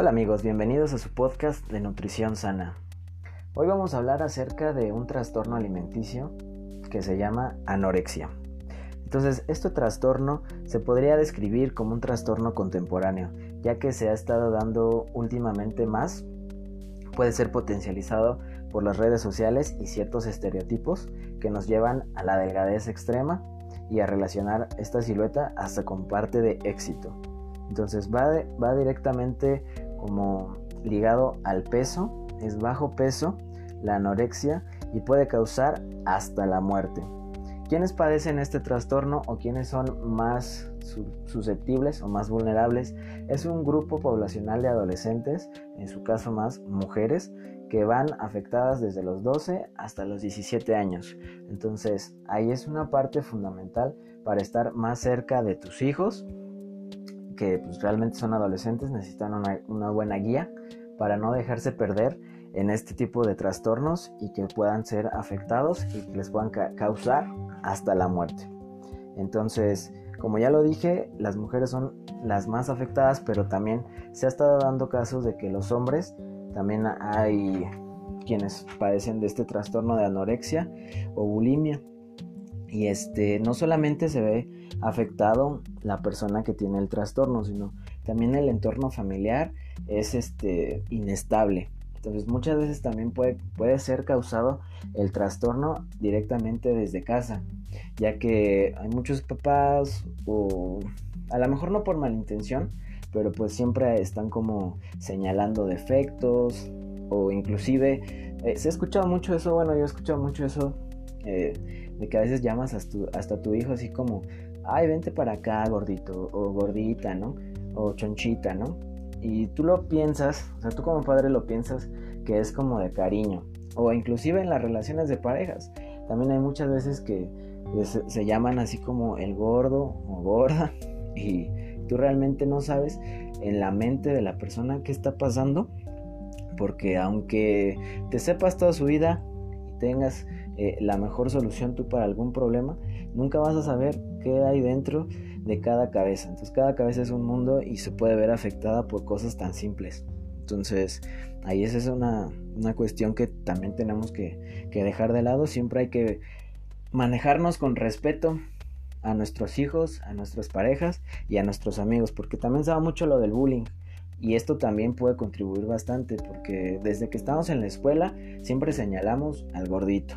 Hola amigos, bienvenidos a su podcast de Nutrición Sana. Hoy vamos a hablar acerca de un trastorno alimenticio que se llama anorexia. Entonces, este trastorno se podría describir como un trastorno contemporáneo, ya que se ha estado dando últimamente más, puede ser potencializado por las redes sociales y ciertos estereotipos que nos llevan a la delgadez extrema y a relacionar esta silueta hasta con parte de éxito. Entonces va, va directamente como ligado al peso, es bajo peso, la anorexia y puede causar hasta la muerte. ¿Quiénes padecen este trastorno o quiénes son más susceptibles o más vulnerables? Es un grupo poblacional de adolescentes, en su caso más mujeres, que van afectadas desde los 12 hasta los 17 años. Entonces, ahí es una parte fundamental para estar más cerca de tus hijos, que pues, realmente son adolescentes, necesitan una, buena guía para no dejarse perder en este tipo de trastornos y que puedan ser afectados y que les puedan causar hasta la muerte. Entonces, como ya lo dije, las mujeres son las más afectadas, pero también se ha estado dando casos de que los hombres también hay quienes padecen de este trastorno de anorexia o bulimia. Y este no solamente se ve afectado la persona que tiene el trastorno, sino también el entorno familiar es este inestable. Entonces muchas veces también puede, puede ser causado el trastorno directamente desde casa, ya que hay muchos papás o a lo mejor no por malintención, pero pues siempre están como señalando defectos o inclusive eh, se ha escuchado mucho eso, bueno, yo he escuchado mucho eso eh, de que a veces llamas hasta tu, tu hijo así como, ay, vente para acá, gordito, o gordita, ¿no? O chonchita, ¿no? Y tú lo piensas, o sea, tú como padre lo piensas que es como de cariño, o inclusive en las relaciones de parejas. También hay muchas veces que se llaman así como el gordo o gorda y tú realmente no sabes en la mente de la persona qué está pasando, porque aunque te sepas toda su vida y tengas eh, la mejor solución tú para algún problema, nunca vas a saber qué hay dentro de cada cabeza. Entonces cada cabeza es un mundo y se puede ver afectada por cosas tan simples. Entonces ahí esa es una, una cuestión que también tenemos que, que dejar de lado. Siempre hay que manejarnos con respeto a nuestros hijos, a nuestras parejas y a nuestros amigos, porque también se mucho lo del bullying. Y esto también puede contribuir bastante, porque desde que estamos en la escuela siempre señalamos al gordito.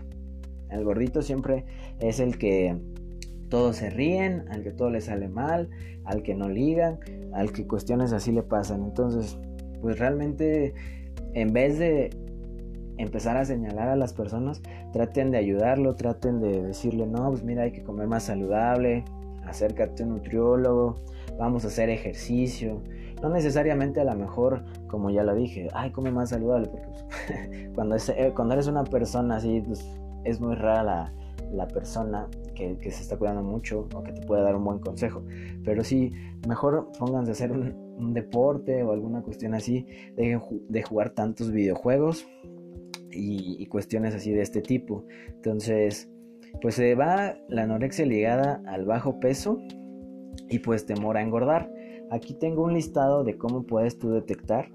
El gordito siempre es el que todos se ríen, al que todo le sale mal, al que no ligan, al que cuestiones así le pasan. Entonces, pues realmente en vez de empezar a señalar a las personas, traten de ayudarlo, traten de decirle, no, pues mira, hay que comer más saludable, acércate a un nutriólogo, vamos a hacer ejercicio. No necesariamente a lo mejor, como ya lo dije, ay, come más saludable, porque pues, cuando, eh, cuando eres una persona así, pues, es muy rara la, persona que, se está cuidando mucho o que te puede dar un buen consejo. Pero sí, mejor pónganse a hacer un, deporte o alguna cuestión así, dejen de jugar tantos videojuegos, y, cuestiones así de este tipo. Entonces, pues se va la anorexia ligada al bajo peso y pues temor a engordar. Aquí tengo un listado de cómo puedes tú detectar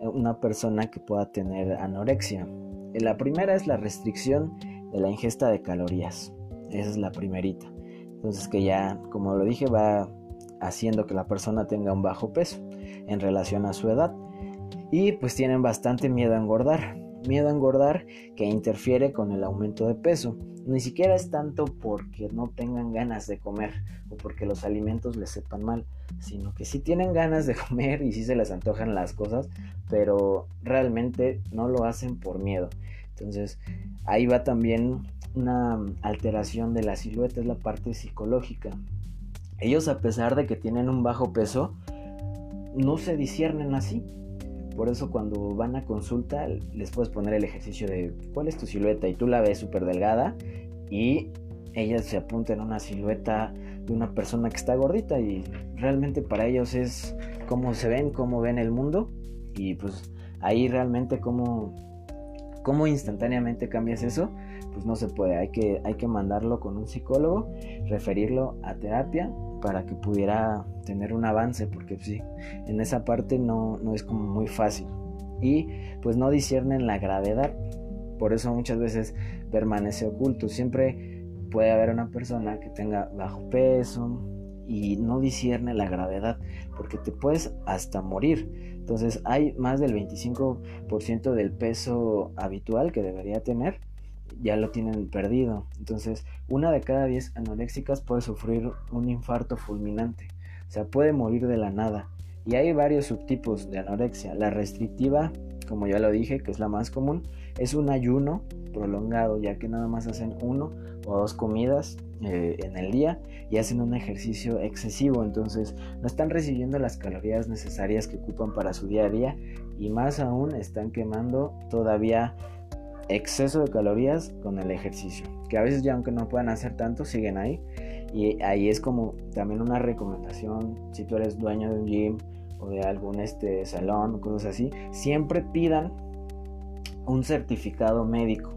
una persona que pueda tener anorexia. La primera es la restricción de la ingesta de calorías. Esa es la primerita. Entonces que ya, como lo dije, va haciendo que la persona tenga un bajo peso en relación a su edad. Y pues tienen bastante miedo a engordar miedo a engordar que interfiere con el aumento de peso. Ni siquiera es tanto porque no tengan ganas de comer o porque los alimentos les sepan mal, sino que sí tienen ganas de comer y sí se les antojan las cosas, pero realmente no lo hacen por miedo. Entonces ahí va también una alteración de la silueta, es la parte psicológica. Ellos a pesar de que tienen un bajo peso, no se disciernen así, por eso cuando van a consulta les puedes poner el ejercicio de cuál es tu silueta y tú la ves súper delgada y ellas se apunta en una silueta de una persona que está gordita y realmente para ellos es cómo se ven, cómo ven el mundo. Y pues ahí realmente cómo, ¿Cómo instantáneamente cambias eso? Pues no se puede, hay que, hay que mandarlo con un psicólogo, referirlo a terapia para que pudiera tener un avance, porque sí, en esa parte no, no es como muy fácil. Y pues no disciernen la gravedad, por eso muchas veces permanece oculto. Siempre puede haber una persona que tenga bajo peso y no discierne la gravedad, porque te puedes hasta morir. Entonces hay más del 25% del peso habitual que debería tener ya lo tienen perdido. Entonces, una de cada 10 anoréxicas puede sufrir un infarto fulminante. O sea, puede morir de la nada. Y hay varios subtipos de anorexia. La restrictiva, como ya lo dije, que es la más común, es un ayuno prolongado, ya que nada más hacen uno o dos comidas eh, en el día y hacen un ejercicio excesivo, entonces no están recibiendo las calorías necesarias que ocupan para su día a día y más aún están quemando todavía exceso de calorías con el ejercicio, que a veces ya aunque no puedan hacer tanto, siguen ahí. Y ahí es como también una recomendación, si tú eres dueño de un gym o de algún este, salón cosas así, siempre pidan un certificado médico.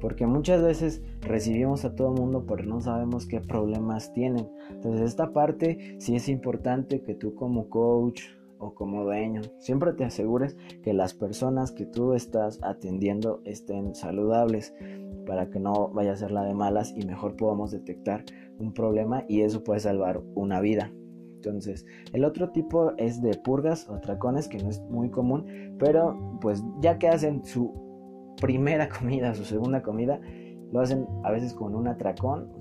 Porque muchas veces recibimos a todo el mundo pero no sabemos qué problemas tienen. Entonces esta parte sí es importante que tú como coach o como dueño. Siempre te asegures que las personas que tú estás atendiendo estén saludables para que no vaya a ser la de malas y mejor podamos detectar un problema y eso puede salvar una vida. Entonces, el otro tipo es de purgas o tracones que no es muy común, pero pues ya que hacen su primera comida, su segunda comida, lo hacen a veces con un atracón,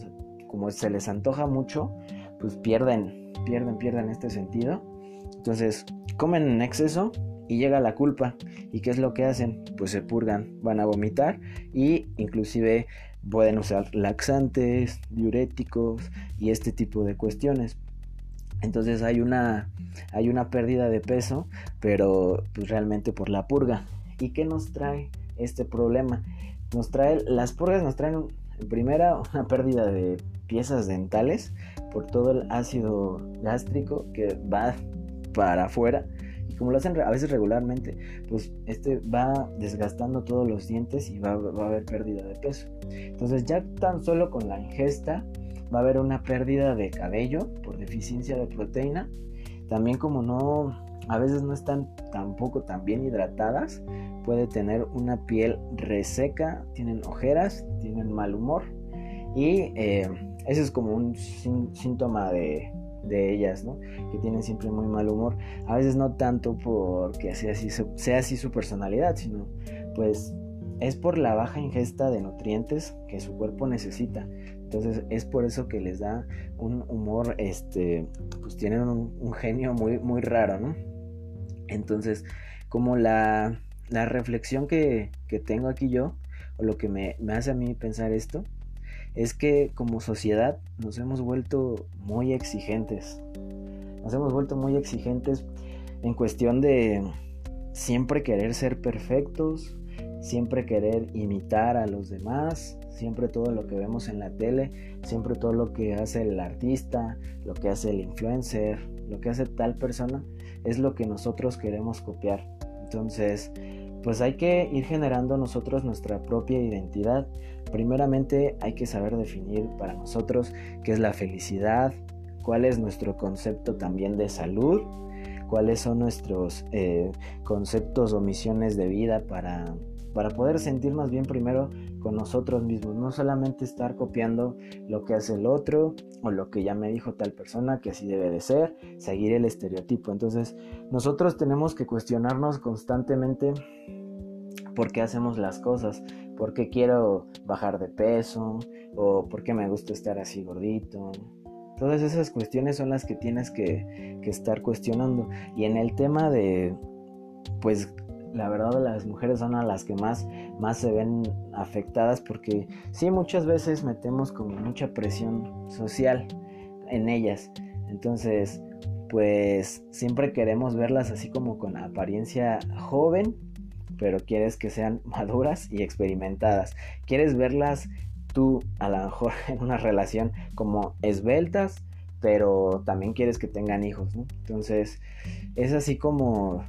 como se les antoja mucho, pues pierden, pierden, pierden este sentido entonces, comen en exceso y llega la culpa. ¿Y qué es lo que hacen? Pues se purgan, van a vomitar y inclusive pueden usar laxantes, diuréticos y este tipo de cuestiones. Entonces hay una, hay una pérdida de peso, pero pues realmente por la purga. ¿Y qué nos trae este problema? Nos trae, las purgas nos traen en primera una pérdida de piezas dentales por todo el ácido gástrico que va para afuera y como lo hacen a veces regularmente, pues este va desgastando todos los dientes y va, a haber pérdida de peso. Entonces ya tan solo con la ingesta va a haber una pérdida de cabello por deficiencia de proteína. También como no, a veces no están tampoco tan bien hidratadas, puede tener una piel reseca, tienen ojeras, tienen mal humor y eh, ese es como un síntoma de, de ellas, ¿no? Que tienen siempre muy mal humor. A veces no tanto porque sea así, sea así su personalidad, sino pues es por la baja ingesta de nutrientes que su cuerpo necesita. Entonces es por eso que les da un humor, este, pues tienen un, genio muy, muy raro, ¿no? Entonces, como la, la reflexión que, que, tengo aquí yo, o lo que me, me hace a mí pensar esto, es que como sociedad nos hemos vuelto muy exigentes. Nos hemos vuelto muy exigentes en cuestión de siempre querer ser perfectos, siempre querer imitar a los demás, siempre todo lo que vemos en la tele, siempre todo lo que hace el artista, lo que hace el influencer, lo que hace tal persona, es lo que nosotros queremos copiar. Entonces, pues hay que ir generando nosotros nuestra propia identidad. Primeramente hay que saber definir para nosotros qué es la felicidad, cuál es nuestro concepto también de salud, cuáles son nuestros eh, conceptos o misiones de vida para para poder sentirnos bien primero con nosotros mismos, no solamente estar copiando lo que hace el otro o lo que ya me dijo tal persona que así debe de ser, seguir el estereotipo. Entonces, nosotros tenemos que cuestionarnos constantemente por qué hacemos las cosas, por qué quiero bajar de peso o por qué me gusta estar así gordito. Todas esas cuestiones son las que tienes que, que estar cuestionando. Y en el tema de, pues, la verdad las mujeres son a las que más, más se ven afectadas porque sí muchas veces metemos como mucha presión social en ellas. Entonces, pues siempre queremos verlas así como con apariencia joven, pero quieres que sean maduras y experimentadas. Quieres verlas tú a lo mejor en una relación como esbeltas, pero también quieres que tengan hijos. Entonces, es así como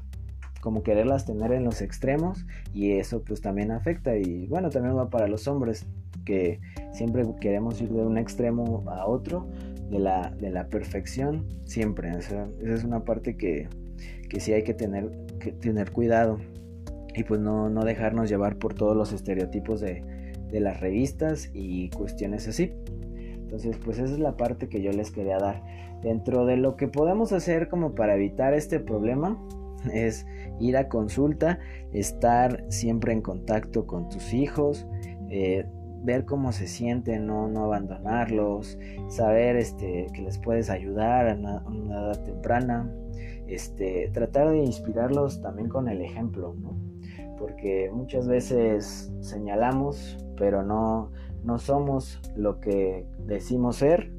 como quererlas tener en los extremos y eso pues también afecta y bueno también va para los hombres que siempre queremos ir de un extremo a otro de la, de la perfección siempre esa es una parte que, que sí hay que tener, que tener cuidado y pues no, no dejarnos llevar por todos los estereotipos de, de las revistas y cuestiones así. Entonces pues esa es la parte que yo les quería dar. Dentro de lo que podemos hacer como para evitar este problema es ir a consulta, estar siempre en contacto con tus hijos, eh, ver cómo se sienten, no, no abandonarlos, saber este, que les puedes ayudar a una, edad temprana, este, tratar de inspirarlos también con el ejemplo, porque muchas veces señalamos, pero no, no somos lo que decimos ser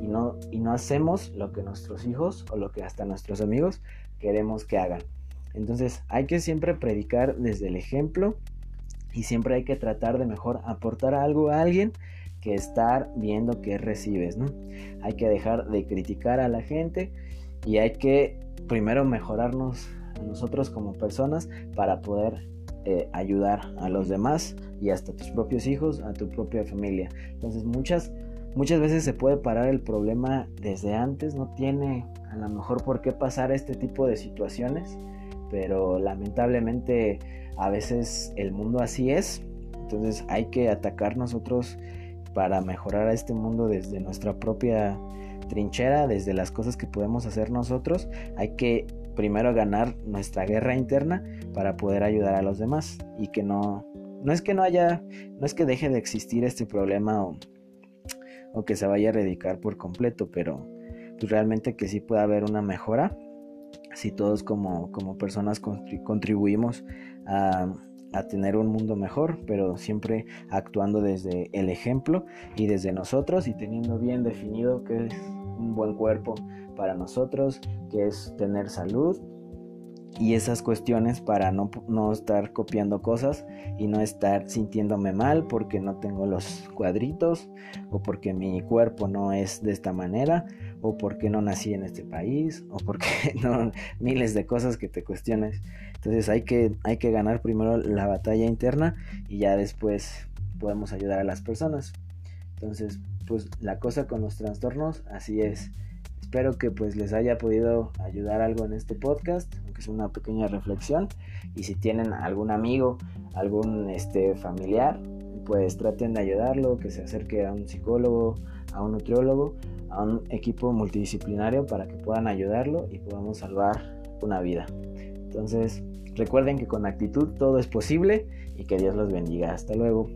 y no, y no hacemos lo que nuestros hijos o lo que hasta nuestros amigos queremos que hagan. Entonces hay que siempre predicar desde el ejemplo y siempre hay que tratar de mejor aportar algo a alguien que estar viendo qué recibes, ¿no? Hay que dejar de criticar a la gente y hay que primero mejorarnos a nosotros como personas para poder eh, ayudar a los demás y hasta tus propios hijos, a tu propia familia. Entonces muchas, muchas veces se puede parar el problema desde antes, no tiene a lo mejor por qué pasar este tipo de situaciones, pero lamentablemente a veces el mundo así es, entonces hay que atacar nosotros para mejorar a este mundo desde nuestra propia trinchera, desde las cosas que podemos hacer nosotros, hay que primero ganar nuestra guerra interna para poder ayudar a los demás y que no no es que no haya no es que deje de existir este problema o, o que se vaya a erradicar por completo, pero pues, realmente que sí puede haber una mejora si todos como, como personas contribuimos a, a, tener un mundo mejor, pero siempre actuando desde el ejemplo y desde nosotros y teniendo bien definido qué es un buen cuerpo para nosotros, que es tener salud y esas cuestiones para no, no, estar copiando cosas y no estar sintiéndome mal porque no tengo los cuadritos o porque mi cuerpo no es de esta manera o porque no nací en este país o porque no miles de cosas que te cuestiones. Entonces hay que hay que ganar primero la batalla interna y ya después podemos ayudar a las personas. Entonces pues la cosa con los trastornos así es espero que pues les haya podido ayudar algo en este podcast aunque es una pequeña reflexión y si tienen algún amigo algún este familiar pues traten de ayudarlo que se acerque a un psicólogo a un nutriólogo a un equipo multidisciplinario para que puedan ayudarlo y podamos salvar una vida. Entonces, recuerden que con actitud todo es posible y que Dios los bendiga. Hasta luego.